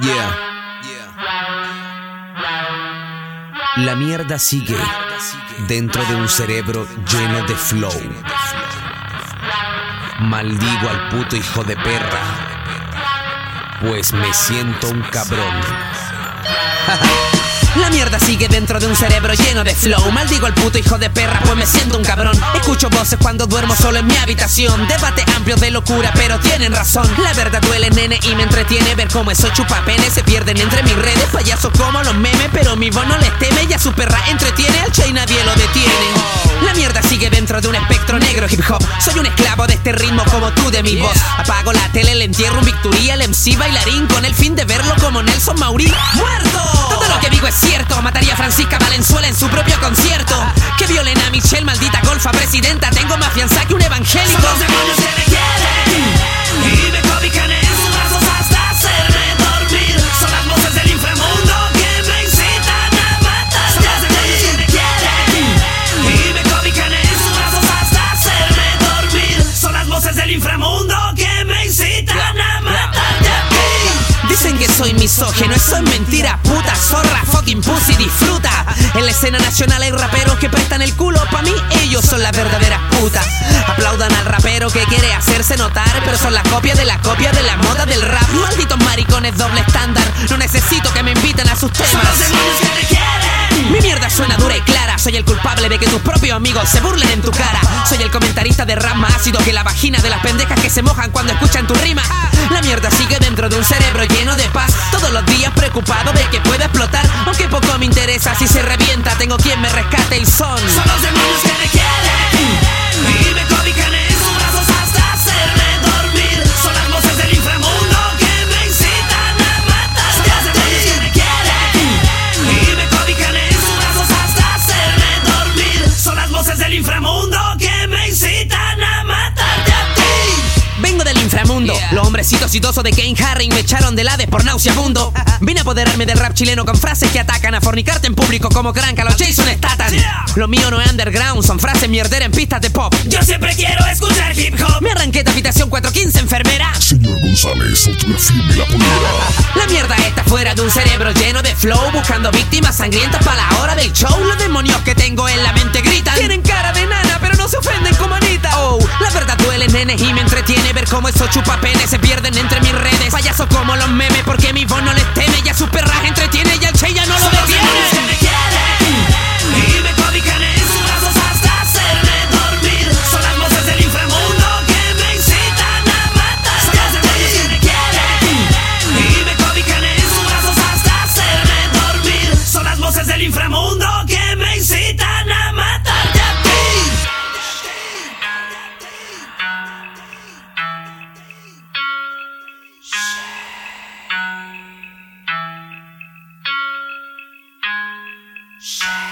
Yeah. La mierda sigue dentro de un cerebro lleno de flow. Maldigo al puto hijo de perra, pues me siento un cabrón. La mierda sigue dentro de un cerebro lleno de flow. Maldigo al puto hijo de perra, pues me siento un cabrón. Escucho voces cuando duermo solo en mi habitación. Debate amplio de locura, pero tienen razón. La verdad duele, nene, y me entretiene ver cómo esos chupapenes se pierden entre mis redes. Payasos como los memes, pero mi voz no les teme. Ya su perra entretiene al che y nadie lo detiene. La mierda sigue dentro de un negro hip hop. Soy un esclavo de este ritmo como tú de mi voz. Apago la tele, le entierro un Victoria, el MC bailarín con el fin de verlo como Nelson Mauri. ¡Muerto! Todo lo que digo es cierto. Mataría a Francisca Valenzuela en su propio concierto. Que violen a Michelle, maldita golfa presidenta. Tengo más fianza que un evangélico. Soy misógeno, eso es mentira, puta zorra, fucking pussy, disfruta. En la escena nacional hay raperos que prestan el culo, pa' mí ellos son las verdaderas putas. Aplaudan al rapero que quiere hacerse notar, pero son la copia de la copia de la moda del rap. Malditos maricones doble estándar, no necesito que me inviten a sus temas. Mi mierda suena dura y clara. Soy el culpable de que tus propios amigos se burlen en tu cara. Soy el comentarista de rap más ácido que la vagina de las pendejas que se mojan cuando escuchan tu rima. La mierda sigue dentro de un cerebro lleno de paz. Todos los días preocupado de que pueda explotar. Aunque poco me interesa si se revienta, tengo quien me rescate y son. Hombrecitos idosos de Kane Harry me echaron del Hades por nauseabundo. Vine a apoderarme del rap chileno con frases que atacan a fornicarte en público como cranca los Jason Statham. Lo mío no es underground, son frases mierderas en pistas de pop. Yo siempre quiero escuchar hip hop. Me arranqué de habitación 415, enfermera. Señor González, autografíeme la polera. La mierda está fuera de un cerebro lleno de flow, buscando víctimas sangrientas para la hora del show. Los demonios que tengo en la mente gritan. Tienen cara de nana, cómo esos chupapenes se pierden entre mis redes. Payasos como los memes, porque mi voz no Shh.